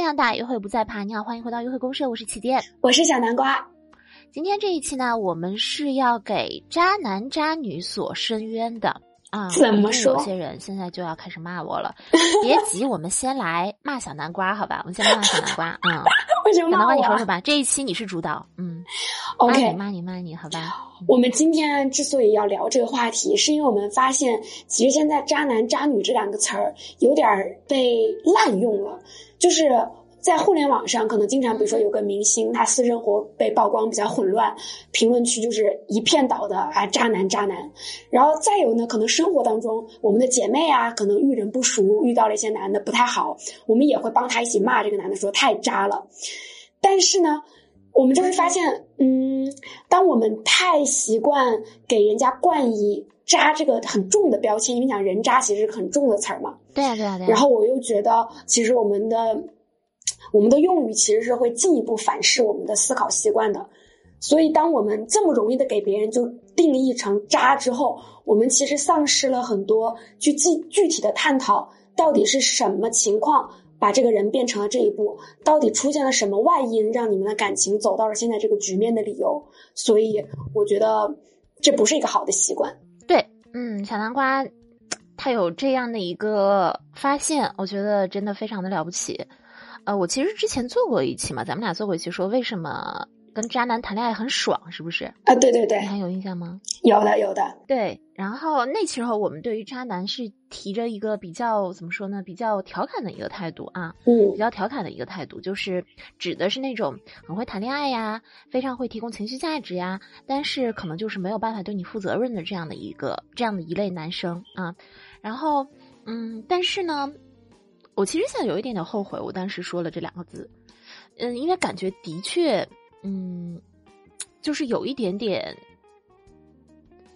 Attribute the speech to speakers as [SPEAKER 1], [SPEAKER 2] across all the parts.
[SPEAKER 1] 面向大，约会不再怕。你好，欢迎回到约会公社，我是起点，
[SPEAKER 2] 我是小南瓜。
[SPEAKER 1] 今天这一期呢，我们是要给渣男渣女所伸冤的啊。
[SPEAKER 2] 怎么说？
[SPEAKER 1] 有些人现在就要开始骂我了，别急，我们先来骂小南瓜，好吧？我们先骂小南瓜，嗯。
[SPEAKER 2] 为什么
[SPEAKER 1] 小南瓜，你说说吧。这一期你是主导，嗯。
[SPEAKER 2] OK，
[SPEAKER 1] 骂你骂你，好吧。
[SPEAKER 2] 我们今天之所以要聊这个话题，是因为我们发现，其实现在“渣男”“渣女”这两个词儿有点被滥用了，就是。在互联网上，可能经常，比如说有个明星，他私生活被曝光比较混乱，评论区就是一片倒的啊，渣男渣男。然后再有呢，可能生活当中，我们的姐妹啊，可能遇人不淑，遇到了一些男的不太好，我们也会帮他一起骂这个男的，说太渣了。但是呢，我们就会发现，嗯，当我们太习惯给人家冠以渣这个很重的标签，因为讲人渣其实是很重的词儿嘛。
[SPEAKER 1] 对呀，对呀，对。
[SPEAKER 2] 然后我又觉得，其实我们的。我们的用语其实是会进一步反噬我们的思考习惯的，所以当我们这么容易的给别人就定义成渣之后，我们其实丧失了很多去具具体的探讨到底是什么情况把这个人变成了这一步，到底出现了什么外因让你们的感情走到了现在这个局面的理由。所以我觉得这不是一个好的习惯。
[SPEAKER 1] 嗯，小南瓜他有这样的一个发现，我觉得真的非常的了不起。呃，我其实之前做过一期嘛，咱们俩做过一期，说为什么跟渣男谈恋爱很爽，是不是？
[SPEAKER 2] 啊，对对对，
[SPEAKER 1] 你还有印象吗？
[SPEAKER 2] 有的，有的。
[SPEAKER 1] 对，然后那时候我们对于渣男是提着一个比较怎么说呢，比较调侃的一个态度啊，
[SPEAKER 2] 嗯，
[SPEAKER 1] 比较调侃的一个态度，就是指的是那种很会谈恋爱呀，非常会提供情绪价值呀，但是可能就是没有办法对你负责任的这样的一个这样的一类男生啊。然后，嗯，但是呢。我其实现在有一点点后悔，我当时说了这两个字，嗯，因为感觉的确，嗯，就是有一点点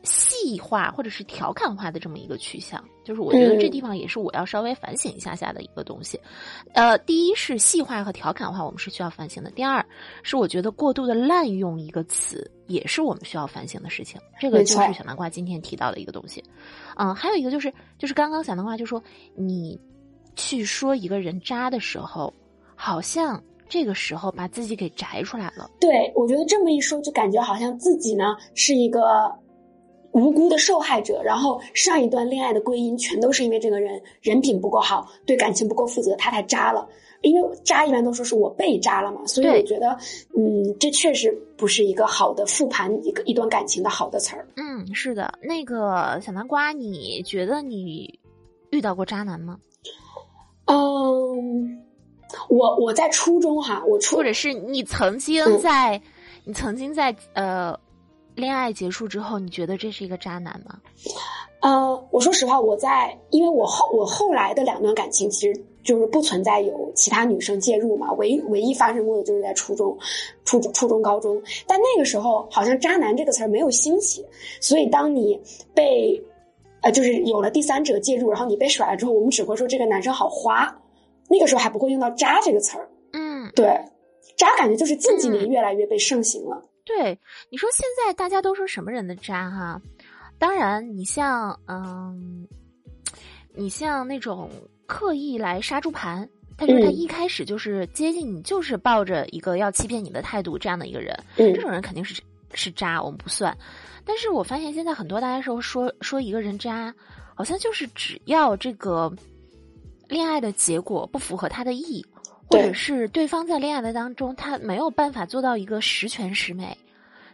[SPEAKER 1] 细化或者是调侃化的这么一个趋向，就是我觉得这地方也是我要稍微反省一下下的一个东西。呃，第一是细化和调侃化，我们是需要反省的；第二是我觉得过度的滥用一个词，也是我们需要反省的事情。这个就是小南瓜今天提到的一个东西。嗯，还有一个就是，就是刚刚小南瓜就说你。去说一个人渣的时候，好像这个时候把自己给摘出来了。
[SPEAKER 2] 对我觉得这么一说，就感觉好像自己呢是一个无辜的受害者，然后上一段恋爱的归因全都是因为这个人人品不够好，对感情不够负责，他太渣了。因为渣一般都说是我被渣了嘛，所以我觉得，嗯，这确实不是一个好的复盘一个一段感情的好的词儿。
[SPEAKER 1] 嗯，是的，那个小南瓜，你觉得你遇到过渣男吗？
[SPEAKER 2] 嗯，我我在初中哈，我初
[SPEAKER 1] 或者是你曾经在，你曾经在呃，恋爱结束之后，你觉得这是一个渣男吗？
[SPEAKER 2] 呃，我说实话，我在，因为我后我后来的两段感情，其实就是不存在有其他女生介入嘛，唯唯一发生过的就是在初中、初中、初中、高中，但那个时候好像“渣男”这个词儿没有兴起，所以当你被。呃，就是有了第三者介入，然后你被甩了之后，我们只会说这个男生好花，那个时候还不会用到“渣”这个词儿。
[SPEAKER 1] 嗯，
[SPEAKER 2] 对，“渣”感觉就是近几年越来越被盛行了。
[SPEAKER 1] 对，你说现在大家都说什么人的渣哈？当然，你像嗯，你像那种刻意来杀猪盘，但是他一开始就是接近你，就是抱着一个要欺骗你的态度这样的一个人，这种人肯定是是渣，我们不算。但是我发现现在很多大家说说说一个人渣，好像就是只要这个恋爱的结果不符合他的意，或者是对方在恋爱的当中他没有办法做到一个十全十美，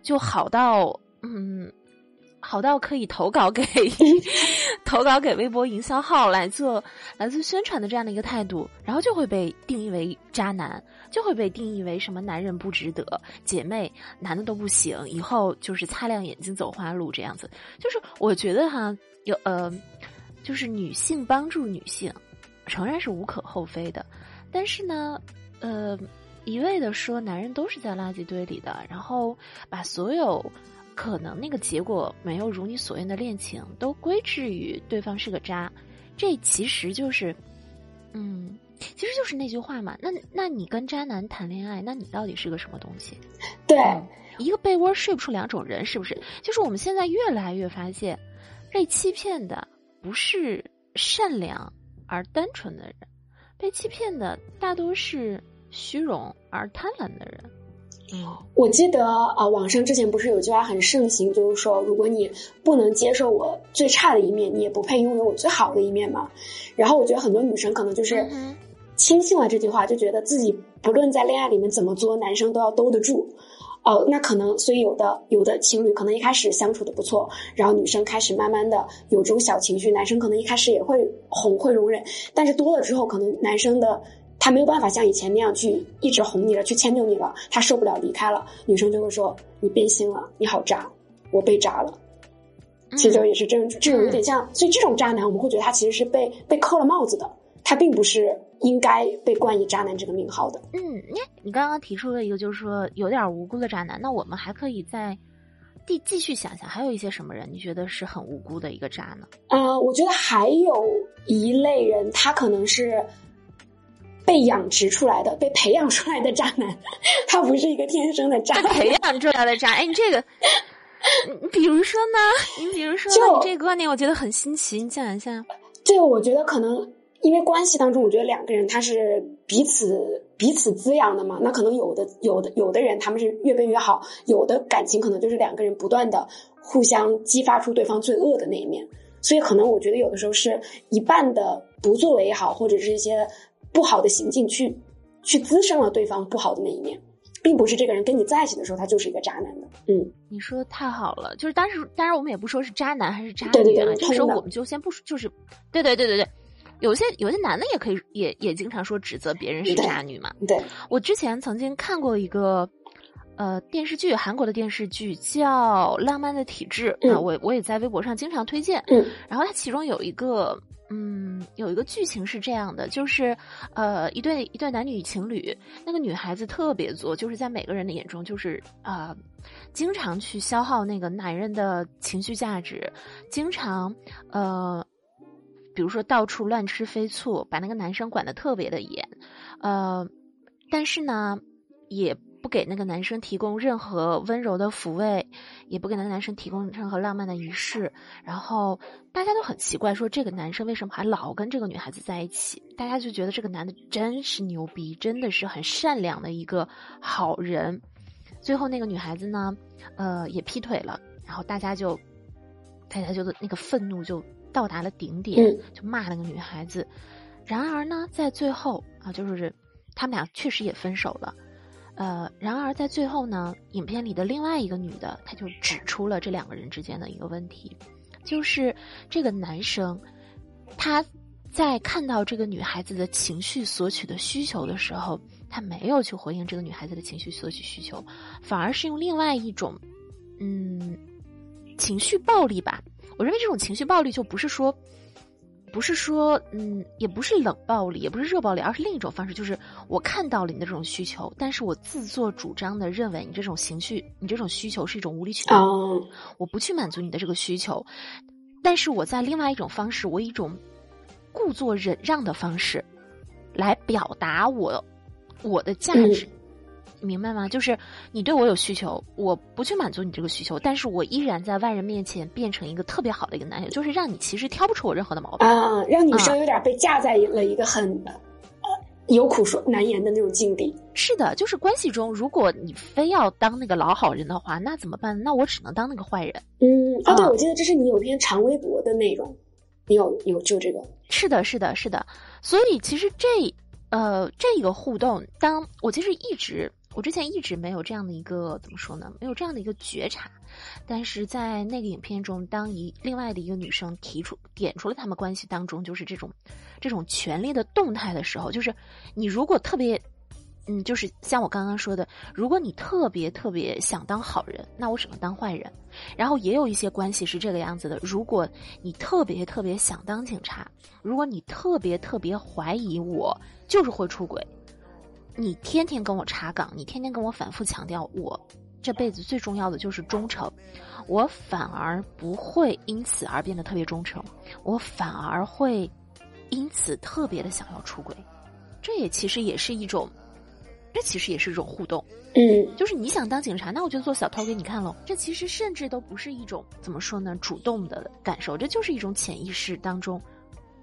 [SPEAKER 1] 就好到嗯。好到可以投稿给 投稿给微博营销号来做来做宣传的这样的一个态度，然后就会被定义为渣男，就会被定义为什么男人不值得，姐妹男的都不行，以后就是擦亮眼睛走花路这样子。就是我觉得哈，有呃，就是女性帮助女性，承然是无可厚非的，但是呢，呃，一味的说男人都是在垃圾堆里的，然后把所有。可能那个结果没有如你所愿的恋情，都归之于对方是个渣，这其实就是，嗯，其实就是那句话嘛。那那你跟渣男谈恋爱，那你到底是个什么东西？
[SPEAKER 2] 对，
[SPEAKER 1] 一个被窝睡不出两种人，是不是？就是我们现在越来越发现，被欺骗的不是善良而单纯的人，被欺骗的大多是虚荣而贪婪的人。嗯，
[SPEAKER 2] 我记得啊，网上之前不是有句话很盛行，就是说，如果你不能接受我最差的一面，你也不配拥有我最好的一面嘛。然后我觉得很多女生可能就是轻信了这句话，就觉得自己不论在恋爱里面怎么作，男生都要兜得住。哦，那可能，所以有的有的情侣可能一开始相处的不错，然后女生开始慢慢的有这种小情绪，男生可能一开始也会哄会容忍，但是多了之后，可能男生的他没有办法像以前那样去一直哄你了，去迁就你了，他受不了离开了，女生就会说你变心了，你好渣，我被渣了，其实就也是这种这种有点像，所以这种渣男我们会觉得他其实是被被扣了帽子的，他并不是。应该被冠以渣男这个名号的。
[SPEAKER 1] 嗯，你你刚刚提出了一个，就是说有点无辜的渣男。那我们还可以再继继续想想，还有一些什么人，你觉得是很无辜的一个渣呢？
[SPEAKER 2] 啊，我觉得还有一类人，他可能是被养殖出来的、被培养出来的渣男，他不是一个天生的渣。
[SPEAKER 1] 培养出来的渣，哎，你这个，你比如说呢？你比如说，你这个观点我觉得很新奇，你讲一下。
[SPEAKER 2] 这个我觉得可能。因为关系当中，我觉得两个人他是彼此彼此滋养的嘛。那可能有的有的有的人他们是越变越好，有的感情可能就是两个人不断的互相激发出对方最恶的那一面。所以可能我觉得有的时候是一半的不作为也好，或者是一些不好的行径去去滋生了对方不好的那一面，并不是这个人跟你在一起的时候他就是一个渣男的。嗯，
[SPEAKER 1] 你说的太好了，就是当时当然我们也不说是渣男还是渣
[SPEAKER 2] 女啊，
[SPEAKER 1] 这个时候我们就先不说，就是对对对对对。有些有些男的也可以也也经常说指责别人是渣女嘛。
[SPEAKER 2] 对，
[SPEAKER 1] 我之前曾经看过一个呃电视剧，韩国的电视剧叫《浪漫的体质》啊，我我也在微博上经常推荐。
[SPEAKER 2] 嗯，
[SPEAKER 1] 然后它其中有一个嗯有一个剧情是这样的，就是呃一对一对男女情侣，那个女孩子特别作，就是在每个人的眼中就是啊经常去消耗那个男人的情绪价值，经常呃。比如说到处乱吃飞醋，把那个男生管得特别的严，呃，但是呢，也不给那个男生提供任何温柔的抚慰，也不给那个男生提供任何浪漫的仪式。然后大家都很奇怪，说这个男生为什么还老跟这个女孩子在一起？大家就觉得这个男的真是牛逼，真的是很善良的一个好人。最后那个女孩子呢，呃，也劈腿了，然后大家就，大家就那个愤怒就。到达了顶点，就骂那个女孩子。然而呢，在最后啊，就是他们俩确实也分手了。呃，然而在最后呢，影片里的另外一个女的，她就指出了这两个人之间的一个问题，就是这个男生他在看到这个女孩子的情绪索取的需求的时候，他没有去回应这个女孩子的情绪索取需求，反而是用另外一种嗯情绪暴力吧。我认为这种情绪暴力就不是说，不是说，嗯，也不是冷暴力，也不是热暴力，而是另一种方式，就是我看到了你的这种需求，但是我自作主张的认为你这种情绪，你这种需求是一种无理取闹，我不去满足你的这个需求，但是我在另外一种方式，我以一种故作忍让的方式，来表达我我的价值。明白吗？就是你对我有需求，我不去满足你这个需求，但是我依然在外人面前变成一个特别好的一个男友，就是让你其实挑不出我任何的毛病
[SPEAKER 2] 啊，让女生有点被架在了一个很呃有苦说难言的那种境地。
[SPEAKER 1] 是的，就是关系中，如果你非要当那个老好人的话，那怎么办？那我只能当那个坏人。
[SPEAKER 2] 嗯，啊，对，我记得这是你有篇长微博的内容，你有有就这个。
[SPEAKER 1] 是的，是的，是的。所以其实这呃这个互动，当我其实一直。我之前一直没有这样的一个怎么说呢？没有这样的一个觉察，但是在那个影片中，当一另外的一个女生提出点出了他们关系当中就是这种这种权力的动态的时候，就是你如果特别嗯，就是像我刚刚说的，如果你特别特别想当好人，那我只能当坏人。然后也有一些关系是这个样子的，如果你特别特别想当警察，如果你特别特别怀疑我就是会出轨。你天天跟我查岗，你天天跟我反复强调，我这辈子最重要的就是忠诚，我反而不会因此而变得特别忠诚，我反而会因此特别的想要出轨，这也其实也是一种，这其实也是一种互动，
[SPEAKER 2] 嗯，
[SPEAKER 1] 就是你想当警察，那我就做小偷给你看喽。这其实甚至都不是一种怎么说呢，主动的感受，这就是一种潜意识当中。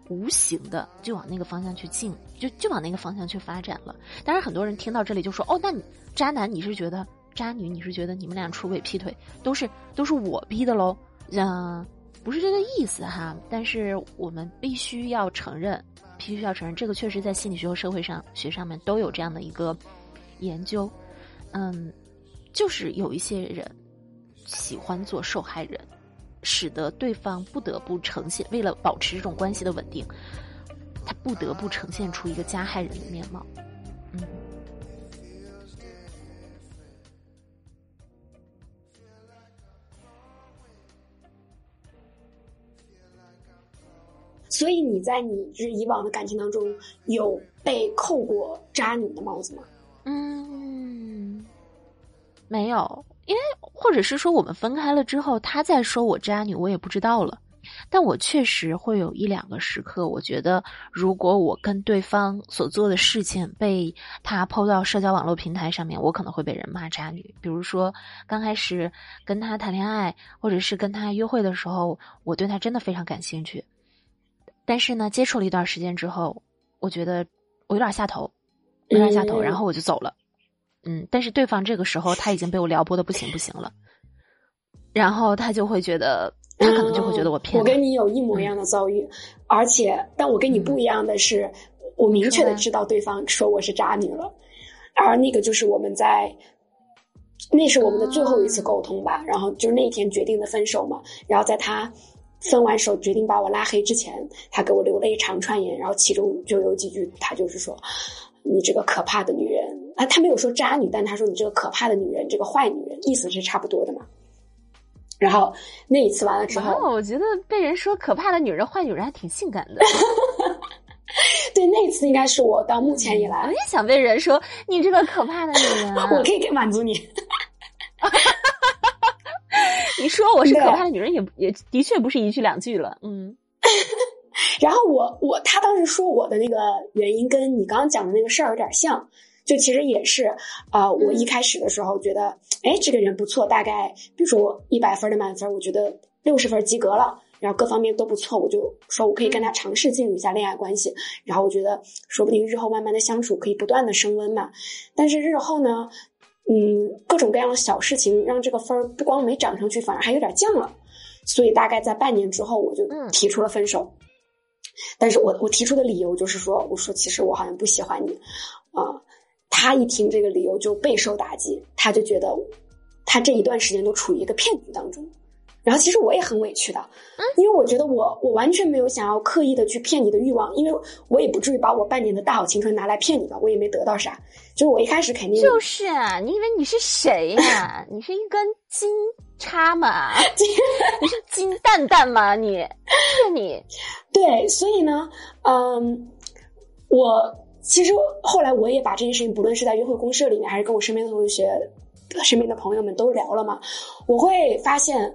[SPEAKER 1] 无形的就往那个方向去进，就就往那个方向去发展了。当然，很多人听到这里就说：“哦，那你渣男，你是觉得渣女，你是觉得你们俩出轨劈腿都是都是我逼的喽？”嗯，不是这个意思哈。但是我们必须要承认，必须要承认，这个确实在心理学和社会上学上面都有这样的一个研究。嗯，就是有一些人喜欢做受害人。使得对方不得不呈现，为了保持这种关系的稳定，他不得不呈现出一个加害人的面貌。嗯。
[SPEAKER 2] 所以你在你就是以往的感情当中有被扣过渣女的帽子吗？
[SPEAKER 1] 嗯，没有。因为，或者是说，我们分开了之后，他再说我渣女，我也不知道了。但我确实会有一两个时刻，我觉得，如果我跟对方所做的事情被他抛到社交网络平台上面，我可能会被人骂渣女。比如说，刚开始跟他谈恋爱，或者是跟他约会的时候，我对他真的非常感兴趣。但是呢，接触了一段时间之后，我觉得我有点下头，有点下头，然后我就走了。嗯，但是对方这个时候他已经被我撩拨的不行不行了，然后他就会觉得，他可能就会觉得我骗。
[SPEAKER 2] 我跟你有一模一样的遭遇，而且但我跟你不一样的是，我明确的知道对方说我是渣女了，而那个就是我们在，那是我们的最后一次沟通吧，然后就是那天决定的分手嘛，然后在他分完手决定把我拉黑之前，他给我留了一长串言，然后其中就有几句，他就是说，你这个可怕的女人。啊，他没有说渣女，但他说你这个可怕的女人，这个坏女人，意思是差不多的嘛。然后那一次完了之后，
[SPEAKER 1] 我觉得被人说可怕的女人、坏女人还挺性感的。
[SPEAKER 2] 对，那一次应该是我到目前以来，
[SPEAKER 1] 我也想被人说你这个可怕的女人。
[SPEAKER 2] 我可以满足你。
[SPEAKER 1] 你说我是可怕的女人，也也的确不是一句两句了。嗯。
[SPEAKER 2] 然后我我他当时说我的那个原因，跟你刚刚讲的那个事儿有点像。就其实也是，啊，我一开始的时候觉得，哎，这个人不错，大概比如说一百分的满分，我觉得六十分及格了，然后各方面都不错，我就说我可以跟他尝试进入一下恋爱关系，然后我觉得说不定日后慢慢的相处可以不断的升温嘛。但是日后呢，嗯，各种各样的小事情让这个分儿不光没涨上去，反而还有点降了，所以大概在半年之后，我就提出了分手。但是我我提出的理由就是说，我说其实我好像不喜欢你，啊。他一听这个理由就备受打击，他就觉得他这一段时间都处于一个骗局当中。然后其实我也很委屈的，因为我觉得我我完全没有想要刻意的去骗你的欲望，因为我也不至于把我半年的大好青春拿来骗你吧，我也没得到啥。就是我一开始肯定
[SPEAKER 1] 就是啊，你以为你是谁呀？你是一根金叉吗？你是金蛋蛋吗？你骗你？
[SPEAKER 2] 对，所以呢，嗯，我。其实后来我也把这件事情，不论是在约会公社里面，还是跟我身边的同学、身边的朋友们都聊了嘛。我会发现，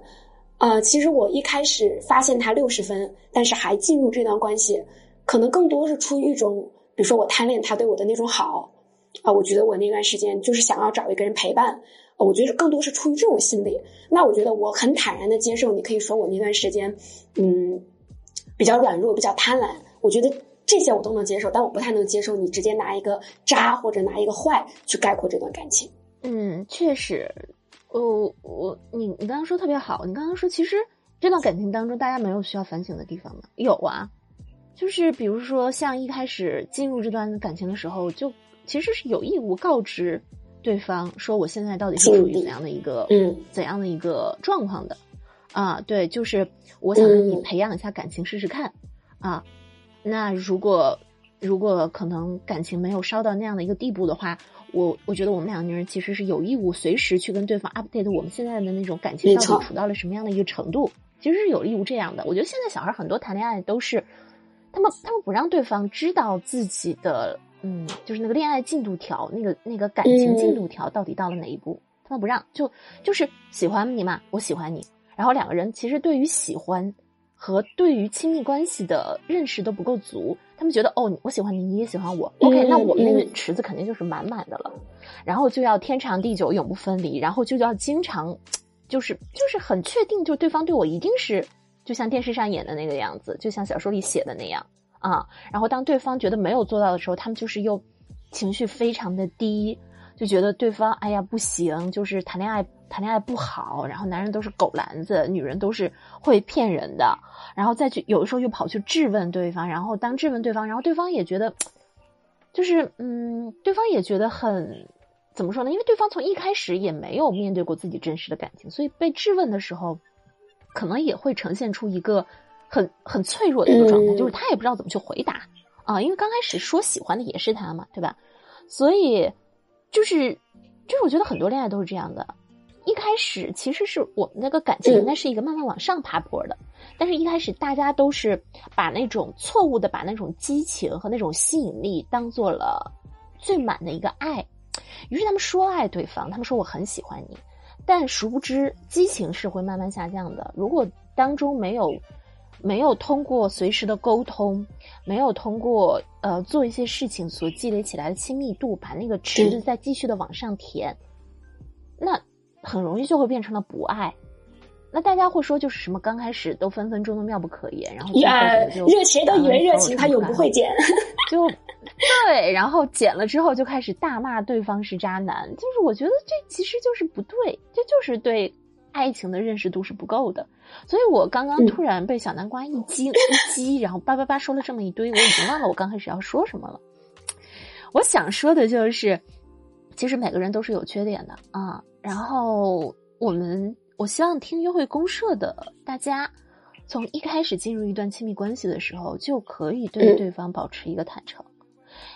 [SPEAKER 2] 呃，其实我一开始发现他六十分，但是还进入这段关系，可能更多是出于一种，比如说我贪恋他对我的那种好啊。我觉得我那段时间就是想要找一个人陪伴，我觉得更多是出于这种心理。那我觉得我很坦然的接受，你可以说我那段时间，嗯，比较软弱，比较贪婪。我觉得。这些我都能接受，但我不太能接受你直接拿一个渣或者拿一个坏去概括这段感情。
[SPEAKER 1] 嗯，确实，我我你你刚刚说特别好，你刚刚说其实这段感情当中大家没有需要反省的地方吗？有啊，就是比如说像一开始进入这段感情的时候，就其实是有义务告知对方说我现在到底是处于怎样的一个
[SPEAKER 2] 嗯
[SPEAKER 1] 怎样的一个状况的啊？对，就是我想跟你培养一下感情试试看啊。那如果如果可能感情没有烧到那样的一个地步的话，我我觉得我们两个人其实是有义务随时去跟对方 update 我们现在的那种感情到底处到了什么样的一个程度，其实是有义务这样的。我觉得现在小孩很多谈恋爱都是，他们他们不让对方知道自己的嗯，就是那个恋爱进度条，那个那个感情进度条到底到了哪一步，他们不让，就就是喜欢你嘛，我喜欢你，然后两个人其实对于喜欢。和对于亲密关系的认识都不够足，他们觉得哦，我喜欢你，你也喜欢我，OK，那我们那个池子肯定就是满满的了，然后就要天长地久，永不分离，然后就要经常，就是就是很确定，就对方对我一定是就像电视上演的那个样子，就像小说里写的那样啊。然后当对方觉得没有做到的时候，他们就是又情绪非常的低，就觉得对方哎呀不行，就是谈恋爱谈恋爱不好，然后男人都是狗篮子，女人都是会骗人的，然后再去有的时候又跑去质问对方，然后当质问对方，然后对方也觉得，就是嗯，对方也觉得很。怎么说呢？因为对方从一开始也没有面对过自己真实的感情，所以被质问的时候，可能也会呈现出一个很很脆弱的一个状态，就是他也不知道怎么去回答啊。因为刚开始说喜欢的也是他嘛，对吧？所以就是就是我觉得很多恋爱都是这样的，一开始其实是我们那个感情应该是一个慢慢往上爬坡的，但是一开始大家都是把那种错误的把那种激情和那种吸引力当做了最满的一个爱。于是他们说爱对方，他们说我很喜欢你，但殊不知激情是会慢慢下降的。如果当中没有没有通过随时的沟通，没有通过呃做一些事情所积累起来的亲密度，把那个池子再继续的往上填，那很容易就会变成了不爱。那大家会说，就是什么刚开始都分分钟都妙不可言，然后就
[SPEAKER 2] 热情都以为热情，他永不会减，
[SPEAKER 1] 就对，然后减了之后就开始大骂对方是渣男。就是我觉得这其实就是不对，这就是对爱情的认识度是不够的。所以我刚刚突然被小南瓜一激一激，然后叭叭叭说了这么一堆，我已经忘了我刚开始要说什么了。我想说的就是，其实每个人都是有缺点的啊。然后我们。我希望听约会公社的大家，从一开始进入一段亲密关系的时候，就可以对对方保持一个坦诚。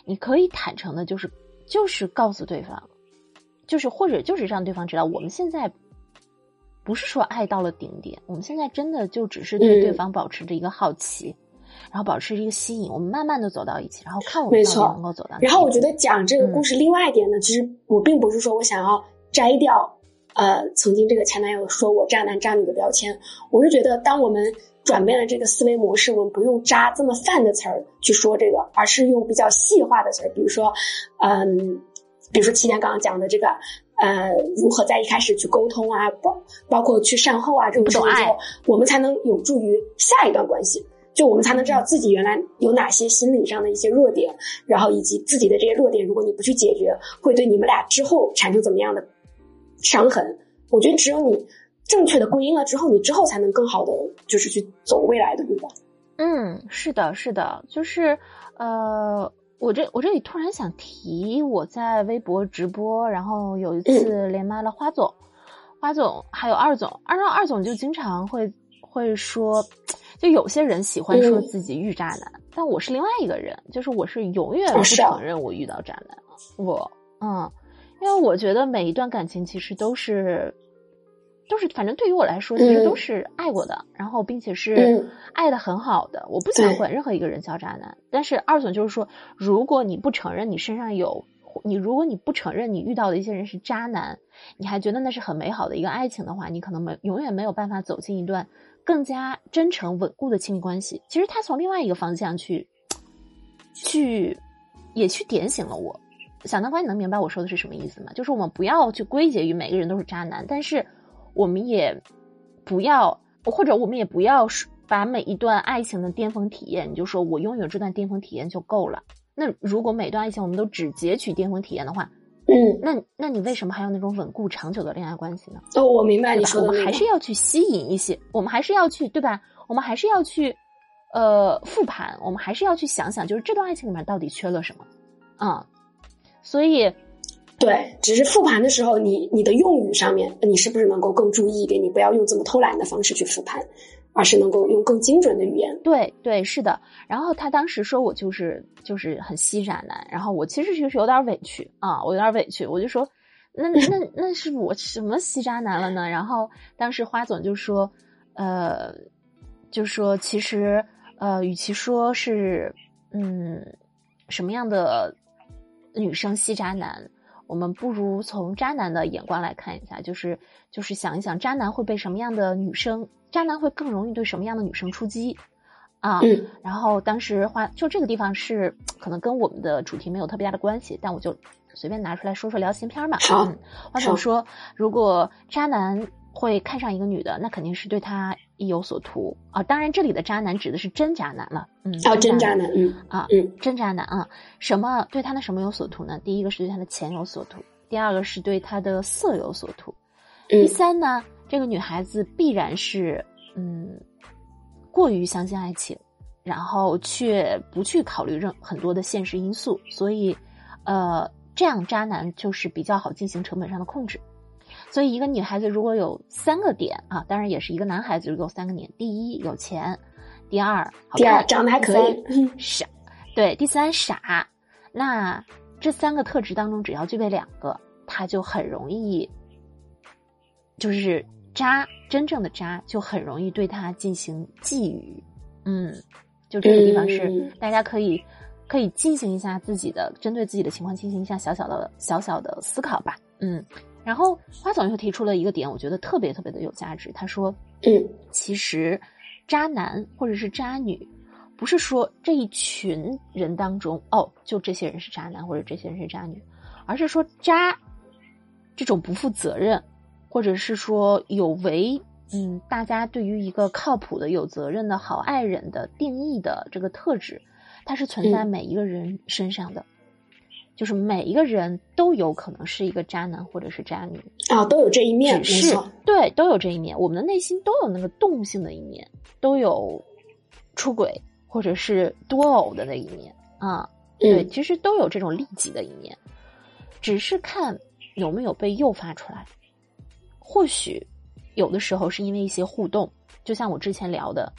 [SPEAKER 1] 你可以坦诚的，就是就是告诉对方，就是或者就是让对方知道，我们现在不是说爱到了顶点，我们现在真的就只是对对方保持着一个好奇，然后保持着一个吸引，我们慢慢的走到一起，然后看我们到底能够走到。
[SPEAKER 2] 然后我觉得讲这个故事另外一点呢，其实我并不是说我想要摘掉。呃，曾经这个前男友说我渣男渣女的标签，我是觉得，当我们转变了这个思维模式，我们不用渣这么泛的词儿去说这个，而是用比较细化的词儿，比如说，嗯，比如说七天刚刚讲的这个，呃，如何在一开始去沟通啊，包包括去善后啊这种事情之后，我们才能有助于下一段关系，就我们才能知道自己原来有哪些心理上的一些弱点，然后以及自己的这些弱点，如果你不去解决，会对你们俩之后产生怎么样的。伤痕，我觉得只有你正确的归因了之后，你之后才能更好的就是去走未来的路吧。
[SPEAKER 1] 嗯，是的，是的，就是呃，我这我这里突然想提，我在微博直播，然后有一次连麦了花总，花总还有二总，二二总就经常会会说，就有些人喜欢说自己遇渣男，但我是另外一个人，就是我是永远不承认我遇到渣男，我嗯。因为我觉得每一段感情其实都是，都是反正对于我来说，其实都是爱过的，然后并且是爱的很好的。我不想管任何一个人叫渣男。但是二总就是说，如果你不承认你身上有你，如果你不承认你遇到的一些人是渣男，你还觉得那是很美好的一个爱情的话，你可能没永远没有办法走进一段更加真诚稳固的亲密关系。其实他从另外一个方向去，去也去点醒了我。小南瓜，你能明白我说的是什么意思吗？就是我们不要去归结于每个人都是渣男，但是我们也不要，或者我们也不要把每一段爱情的巅峰体验，你就说我拥有这段巅峰体验就够了。那如果每段爱情我们都只截取巅峰体验的话，
[SPEAKER 2] 嗯，
[SPEAKER 1] 那那你为什么还有那种稳固长久的恋爱关系呢？
[SPEAKER 2] 哦，我明白你说的。
[SPEAKER 1] 我们还是要去吸引一些，我们还是要去，对吧？我们还是要去，呃，复盘，我们还是要去想想，就是这段爱情里面到底缺了什么，啊。所以，
[SPEAKER 2] 对，只是复盘的时候，你你的用语上面，你是不是能够更注意一点？你不要用这么偷懒的方式去复盘，而是能够用更精准的语言。
[SPEAKER 1] 对对，是的。然后他当时说我就是就是很吸渣男，然后我其实就是有点委屈啊，我有点委屈，我就说，那那 那是我什么吸渣男了呢？然后当时花总就说，呃，就说其实呃，与其说是嗯什么样的。女生吸渣男，我们不如从渣男的眼光来看一下，就是就是想一想，渣男会被什么样的女生，渣男会更容易对什么样的女生出击啊？然后当时花就这个地方是可能跟我们的主题没有特别大的关系，但我就随便拿出来说说聊闲片嘛。
[SPEAKER 2] 好，
[SPEAKER 1] 花总说，如果渣男会看上一个女的，那肯定是对她意有所图啊。当然，这里的渣男指的是真渣男了，嗯，
[SPEAKER 2] 哦，真渣男，嗯
[SPEAKER 1] 啊，
[SPEAKER 2] 嗯，
[SPEAKER 1] 真渣男啊。什么对他的什么有所图呢？第一个是对他的钱有所图，第二个是对他的色有所图，第三呢，这个女孩子必然是嗯过于相信爱情，然后却不去考虑任很多的现实因素，所以呃，这样渣男就是比较好进行成本上的控制。所以，一个女孩子如果有三个点啊，当然也是一个男孩子如果有三个点：第一，有钱；第二，
[SPEAKER 2] 第二长得还可以；
[SPEAKER 1] 傻，对；第三，傻。那这三个特质当中，只要具备两个，他就很容易，就是渣，真正的渣就很容易对他进行觊觎。嗯，就这个地方是大家可以可以进行一下自己的针对自己的情况进行一下小小的小小的思考吧。嗯。然后花总又提出了一个点，我觉得特别特别的有价值。他说：“
[SPEAKER 2] 嗯，
[SPEAKER 1] 其实渣男或者是渣女，不是说这一群人当中哦，就这些人是渣男或者这些人是渣女，而是说渣这种不负责任，或者是说有违嗯大家对于一个靠谱的、有责任的好爱人的定义的这个特质，它是存在每一个人身上的。”就是每一个人都有可能是一个渣男或者是渣女
[SPEAKER 2] 啊，都有这一面，
[SPEAKER 1] 只是对，都有这一面。我们的内心都有那个动物性的一面，都有出轨或者是多偶的那一面啊。对，其实都有这种利己的一面，只是看有没有被诱发出来。或许有的时候是因为一些互动，就像我之前聊的，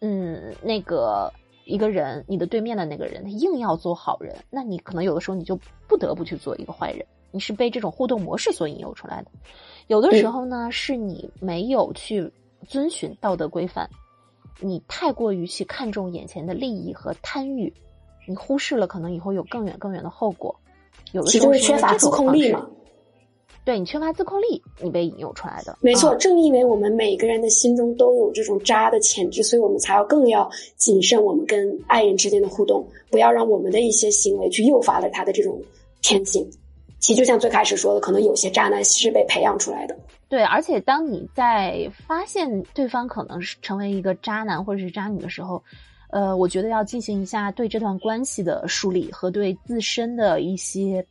[SPEAKER 1] 嗯，那个。一个人，你的对面的那个人，他硬要做好人，那你可能有的时候你就不得不去做一个坏人。你是被这种互动模式所引诱出来的。有的时候呢，是你没有去遵循道德规范，你太过于去看重眼前的利益和贪欲，你忽视了可能以后有更远更远的后果。有的时候
[SPEAKER 2] 是缺乏自控力嘛。
[SPEAKER 1] 对你缺乏自控力，你被引诱出来的。
[SPEAKER 2] 没错，正因为我们每个人的心中都有这种渣的潜质，所以我们才要更要谨慎我们跟爱人之间的互动，不要让我们的一些行为去诱发了他的这种天性。其实就像最开始说的，可能有些渣男是被培养出来的。
[SPEAKER 1] 对，而且当你在发现对方可能是成为一个渣男或者是渣女的时候。呃，我觉得要进行一下对这段关系的梳理和对自身的一些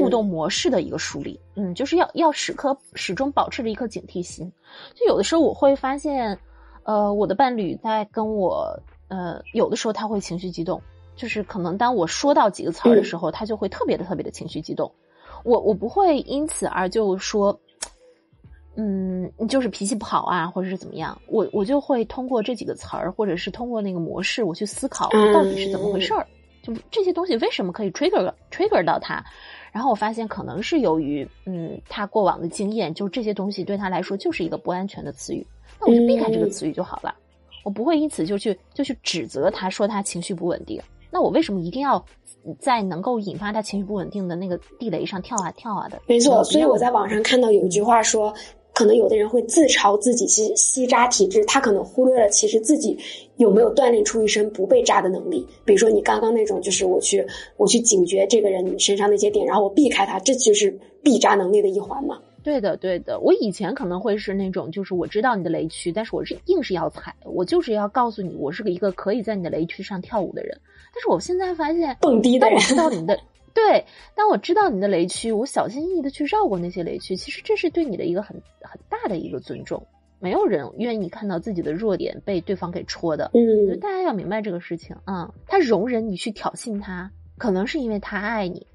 [SPEAKER 1] 互动模式的一个梳理。嗯，就是要要时刻始终保持着一颗警惕心。就有的时候我会发现，呃，我的伴侣在跟我，呃，有的时候他会情绪激动，就是可能当我说到几个词儿的时候，他就会特别的特别的情绪激动。我我不会因此而就说。嗯，你就是脾气不好啊，或者是怎么样？我我就会通过这几个词儿，或者是通过那个模式，我去思考到底是怎么回事儿。就这些东西为什么可以 trigger trigger 到他？然后我发现可能是由于嗯他过往的经验，就这些东西对他来说就是一个不安全的词语。那我就避开这个词语就好了，我不会因此就去就去指责他说他情绪不稳定。那我为什么一定要在能够引发他情绪不稳定的那个地雷上跳啊跳啊的？
[SPEAKER 2] 没错，所以我在网上看到有一句话说。可能有的人会自嘲自己是吸渣体质，他可能忽略了其实自己有没有锻炼出一身不被渣的能力。比如说你刚刚那种，就是我去我去警觉这个人身上那些点，然后我避开他，这就是避渣能力的一环嘛。
[SPEAKER 1] 对的，对的。我以前可能会是那种，就是我知道你的雷区，但是我是硬是要踩，我就是要告诉你，我是个一个可以在你的雷区上跳舞的人。但是我现在发现，
[SPEAKER 2] 蹦迪的人，
[SPEAKER 1] 我知道你的。对，当我知道你的雷区，我小心翼翼的去绕过那些雷区。其实这是对你的一个很很大的一个尊重。没有人愿意看到自己的弱点被对方给戳的。
[SPEAKER 2] 嗯，
[SPEAKER 1] 大家要明白这个事情啊。他容忍你去挑衅他，可能是因为他爱你。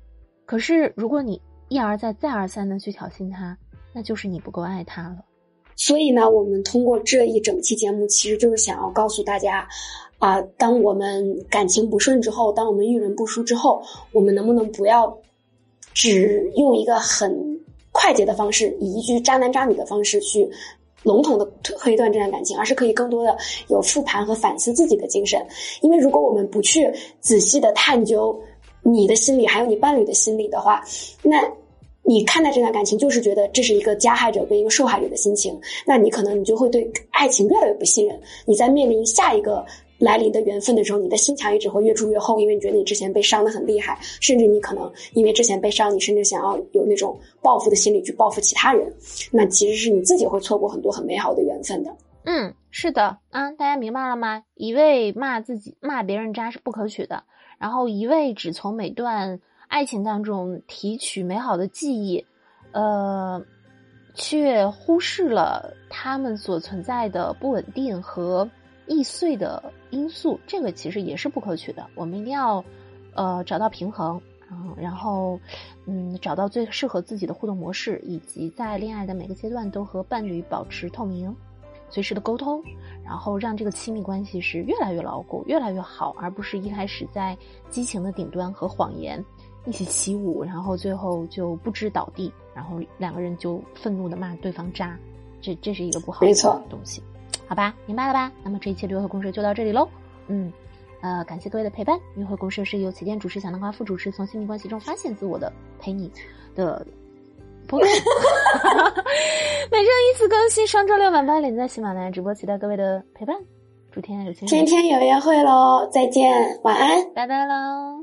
[SPEAKER 1] 可是如果你一而再、再而三的去挑衅他，那就是你不够爱他了。
[SPEAKER 2] 所以呢，我们通过这一整期节目，其实就是想要告诉大家。啊，当我们感情不顺之后，当我们遇人不淑之后，我们能不能不要只用一个很快捷的方式，以一句渣男渣女的方式去笼统的推断这段感情，而是可以更多的有复盘和反思自己的精神。因为如果我们不去仔细的探究你的心理，还有你伴侣的心理的话，那。你看待这段感情，就是觉得这是一个加害者跟一个受害者的心情，那你可能你就会对爱情越来越不信任。你在面临下一个来临的缘分的时候，你的心墙也只会越筑越厚，因为你觉得你之前被伤的很厉害，甚至你可能因为之前被伤，你甚至想要有那种报复的心理去报复其他人，那其实是你自己会错过很多很美好的缘分的。
[SPEAKER 1] 嗯，是的，啊，大家明白了吗？一味骂自己、骂别人渣是不可取的，然后一味只从每段爱情当中提取美好的记忆，呃，却忽视了他们所存在的不稳定和易碎的因素，这个其实也是不可取的。我们一定要呃找到平衡，嗯，然后嗯找到最适合自己的互动模式，以及在恋爱的每个阶段都和伴侣保持透明。随时的沟通，然后让这个亲密关系是越来越牢固、越来越好，而不是一开始在激情的顶端和谎言一起起舞，然后最后就不知倒地，然后两个人就愤怒的骂对方渣，这这是一个不好的东西，好吧？明白了吧？那么这一期的约会公社就到这里喽，嗯，呃，感谢各位的陪伴。约会公社是由旗舰主持小南瓜副主持从亲密关系中发现自我的陪你的。不，每周一次更新，双周六晚八点在喜马拉雅直播，期待各位的陪伴。祝天天有情，
[SPEAKER 2] 天天有约会喽！再见，晚安，
[SPEAKER 1] 拜拜喽。